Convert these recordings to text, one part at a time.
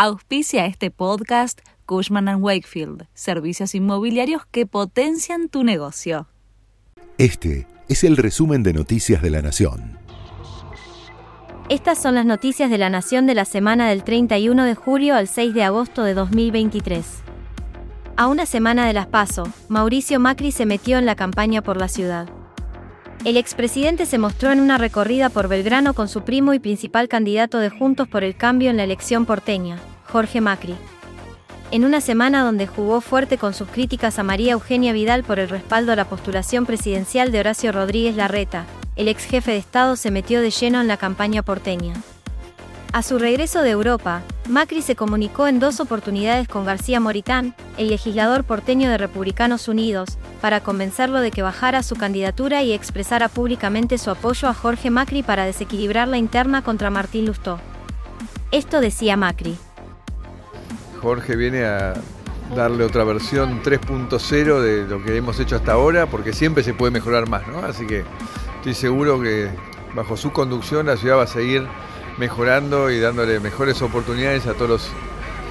Auspicia este podcast Cushman ⁇ Wakefield, servicios inmobiliarios que potencian tu negocio. Este es el resumen de Noticias de la Nación. Estas son las noticias de la Nación de la semana del 31 de julio al 6 de agosto de 2023. A una semana de las PASO, Mauricio Macri se metió en la campaña por la ciudad. El expresidente se mostró en una recorrida por Belgrano con su primo y principal candidato de Juntos por el Cambio en la elección porteña, Jorge Macri. En una semana donde jugó fuerte con sus críticas a María Eugenia Vidal por el respaldo a la postulación presidencial de Horacio Rodríguez Larreta, el ex jefe de Estado se metió de lleno en la campaña porteña. A su regreso de Europa, Macri se comunicó en dos oportunidades con García Moritán, el legislador porteño de Republicanos Unidos, para convencerlo de que bajara su candidatura y expresara públicamente su apoyo a Jorge Macri para desequilibrar la interna contra Martín Lustó. Esto decía Macri. Jorge viene a darle otra versión 3.0 de lo que hemos hecho hasta ahora, porque siempre se puede mejorar más, ¿no? Así que estoy seguro que bajo su conducción la ciudad va a seguir mejorando y dándole mejores oportunidades a todos los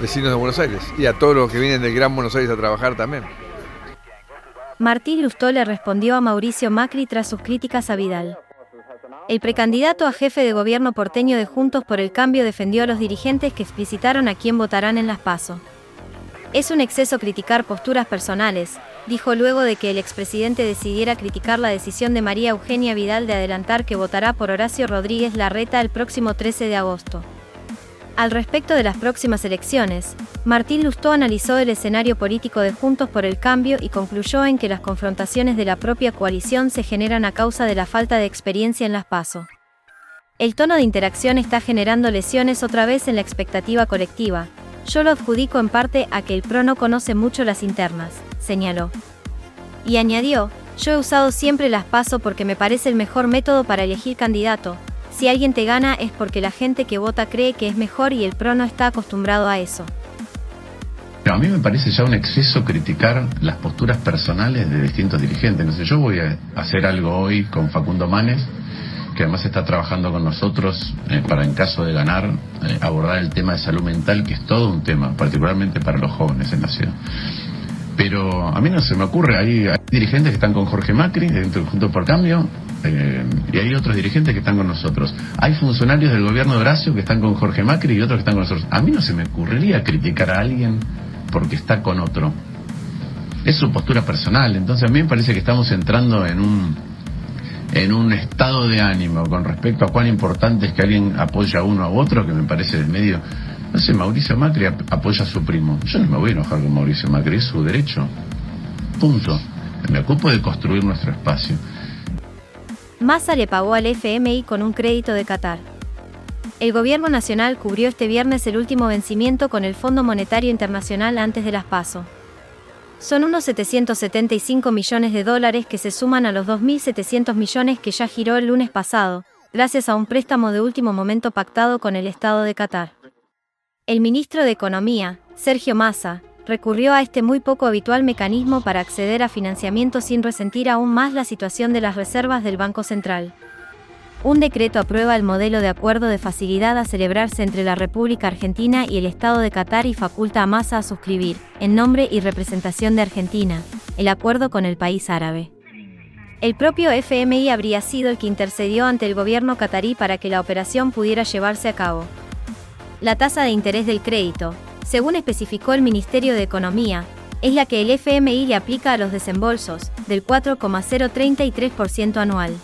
vecinos de Buenos Aires y a todos los que vienen del Gran Buenos Aires a trabajar también. Martín Lustó le respondió a Mauricio Macri tras sus críticas a Vidal. El precandidato a jefe de gobierno porteño de Juntos por el Cambio defendió a los dirigentes que explicitaron a quién votarán en las PASO. Es un exceso criticar posturas personales, dijo luego de que el expresidente decidiera criticar la decisión de María Eugenia Vidal de adelantar que votará por Horacio Rodríguez Larreta el próximo 13 de agosto. Al respecto de las próximas elecciones, Martín Lustó analizó el escenario político de Juntos por el Cambio y concluyó en que las confrontaciones de la propia coalición se generan a causa de la falta de experiencia en las PASO. El tono de interacción está generando lesiones otra vez en la expectativa colectiva, yo lo adjudico en parte a que el PRO no conoce mucho las internas, señaló. Y añadió, yo he usado siempre las paso porque me parece el mejor método para elegir candidato. Si alguien te gana es porque la gente que vota cree que es mejor y el PRO no está acostumbrado a eso. A mí me parece ya un exceso criticar las posturas personales de distintos dirigentes. No sé, yo voy a hacer algo hoy con Facundo Manes que además está trabajando con nosotros eh, para, en caso de ganar, eh, abordar el tema de salud mental, que es todo un tema, particularmente para los jóvenes en la ciudad. Pero a mí no se me ocurre, hay, dirigentes que están con Jorge Macri, dentro Juntos por Cambio, eh, y hay otros dirigentes que están con nosotros. Hay funcionarios del gobierno de Horacio que están con Jorge Macri y otros que están con nosotros. A mí no se me ocurriría criticar a alguien porque está con otro. Es su postura personal, entonces a mí me parece que estamos entrando en un en un estado de ánimo con respecto a cuán importante es que alguien apoya a uno a otro, que me parece del medio. No Mauricio Macri apoya a su primo. Yo no me voy a enojar con Mauricio Macri, es su derecho. Punto. Me ocupo de construir nuestro espacio. Massa le pagó al FMI con un crédito de Qatar. El gobierno nacional cubrió este viernes el último vencimiento con el Fondo Monetario Internacional antes de las PASO. Son unos 775 millones de dólares que se suman a los 2.700 millones que ya giró el lunes pasado, gracias a un préstamo de último momento pactado con el Estado de Qatar. El ministro de Economía, Sergio Massa, recurrió a este muy poco habitual mecanismo para acceder a financiamiento sin resentir aún más la situación de las reservas del Banco Central. Un decreto aprueba el modelo de acuerdo de facilidad a celebrarse entre la República Argentina y el Estado de Qatar y faculta a Massa a suscribir, en nombre y representación de Argentina, el acuerdo con el país árabe. El propio FMI habría sido el que intercedió ante el gobierno catarí para que la operación pudiera llevarse a cabo. La tasa de interés del crédito, según especificó el Ministerio de Economía, es la que el FMI le aplica a los desembolsos, del 4,033% anual.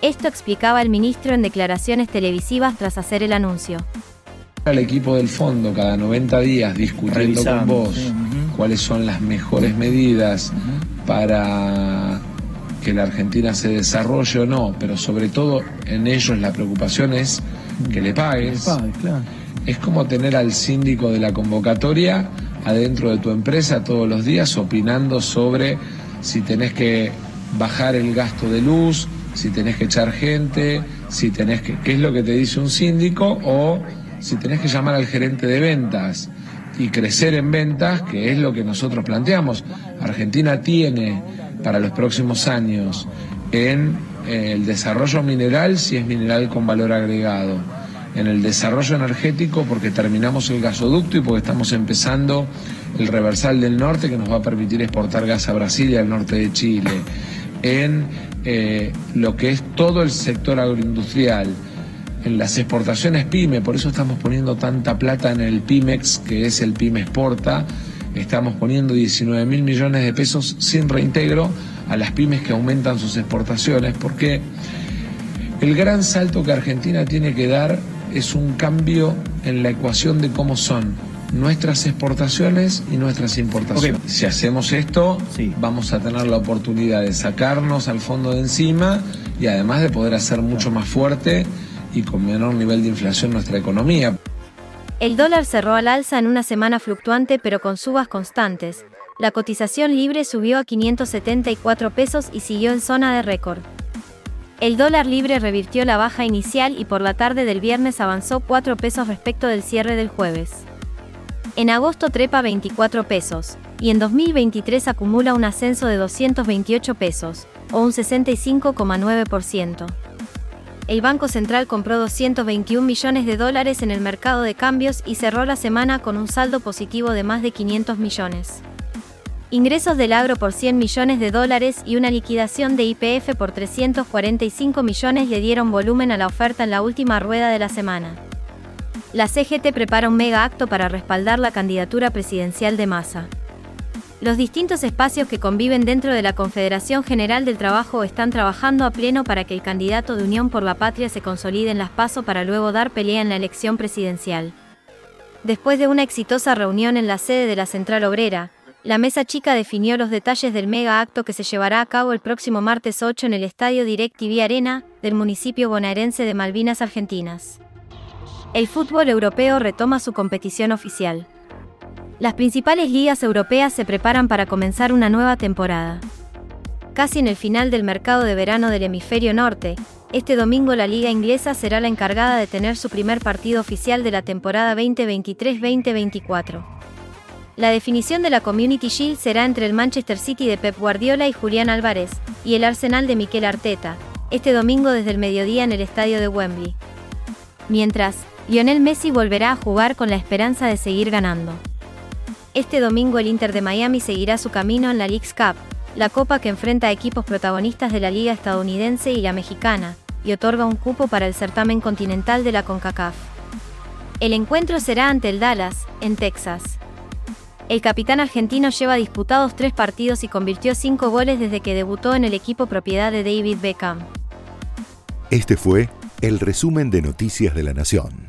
Esto explicaba el ministro en declaraciones televisivas tras hacer el anuncio. Al equipo del fondo cada 90 días discutiendo con vos cuáles son las mejores medidas para que la Argentina se desarrolle o no, pero sobre todo en ellos la preocupación es que le pagues. Es como tener al síndico de la convocatoria adentro de tu empresa todos los días opinando sobre si tenés que bajar el gasto de luz, si tenés que echar gente, si tenés que, qué es lo que te dice un síndico o si tenés que llamar al gerente de ventas y crecer en ventas, que es lo que nosotros planteamos. Argentina tiene para los próximos años en eh, el desarrollo mineral, si es mineral con valor agregado, en el desarrollo energético porque terminamos el gasoducto y porque estamos empezando el reversal del norte que nos va a permitir exportar gas a Brasil y al norte de Chile, en eh, lo que es todo el sector agroindustrial, en las exportaciones PYME, por eso estamos poniendo tanta plata en el PYMEX, que es el PYME Exporta, estamos poniendo 19 mil millones de pesos sin reintegro a las pymes que aumentan sus exportaciones, porque el gran salto que Argentina tiene que dar es un cambio en la ecuación de cómo son nuestras exportaciones y nuestras importaciones. Si hacemos esto, vamos a tener la oportunidad de sacarnos al fondo de encima y además de poder hacer mucho más fuerte y con menor nivel de inflación nuestra economía. El dólar cerró al alza en una semana fluctuante pero con subas constantes. La cotización libre subió a 574 pesos y siguió en zona de récord. El dólar libre revirtió la baja inicial y por la tarde del viernes avanzó 4 pesos respecto del cierre del jueves. En agosto trepa 24 pesos, y en 2023 acumula un ascenso de 228 pesos, o un 65,9%. El Banco Central compró 221 millones de dólares en el mercado de cambios y cerró la semana con un saldo positivo de más de 500 millones. Ingresos del agro por 100 millones de dólares y una liquidación de IPF por 345 millones le dieron volumen a la oferta en la última rueda de la semana. La CGT prepara un mega acto para respaldar la candidatura presidencial de Massa. Los distintos espacios que conviven dentro de la Confederación General del Trabajo están trabajando a pleno para que el candidato de Unión por la Patria se consolide en las PASO para luego dar pelea en la elección presidencial. Después de una exitosa reunión en la sede de la Central Obrera, la mesa chica definió los detalles del mega acto que se llevará a cabo el próximo martes 8 en el Estadio DirecTV Arena del municipio bonaerense de Malvinas Argentinas el fútbol europeo retoma su competición oficial. Las principales ligas europeas se preparan para comenzar una nueva temporada. Casi en el final del mercado de verano del hemisferio norte, este domingo la liga inglesa será la encargada de tener su primer partido oficial de la temporada 2023-2024. La definición de la Community Shield será entre el Manchester City de Pep Guardiola y Julián Álvarez, y el Arsenal de Miquel Arteta, este domingo desde el mediodía en el estadio de Wembley. Mientras, Lionel Messi volverá a jugar con la esperanza de seguir ganando. Este domingo el Inter de Miami seguirá su camino en la League's Cup, la copa que enfrenta a equipos protagonistas de la liga estadounidense y la mexicana, y otorga un cupo para el certamen continental de la CONCACAF. El encuentro será ante el Dallas, en Texas. El capitán argentino lleva disputados tres partidos y convirtió cinco goles desde que debutó en el equipo propiedad de David Beckham. Este fue el resumen de Noticias de la Nación.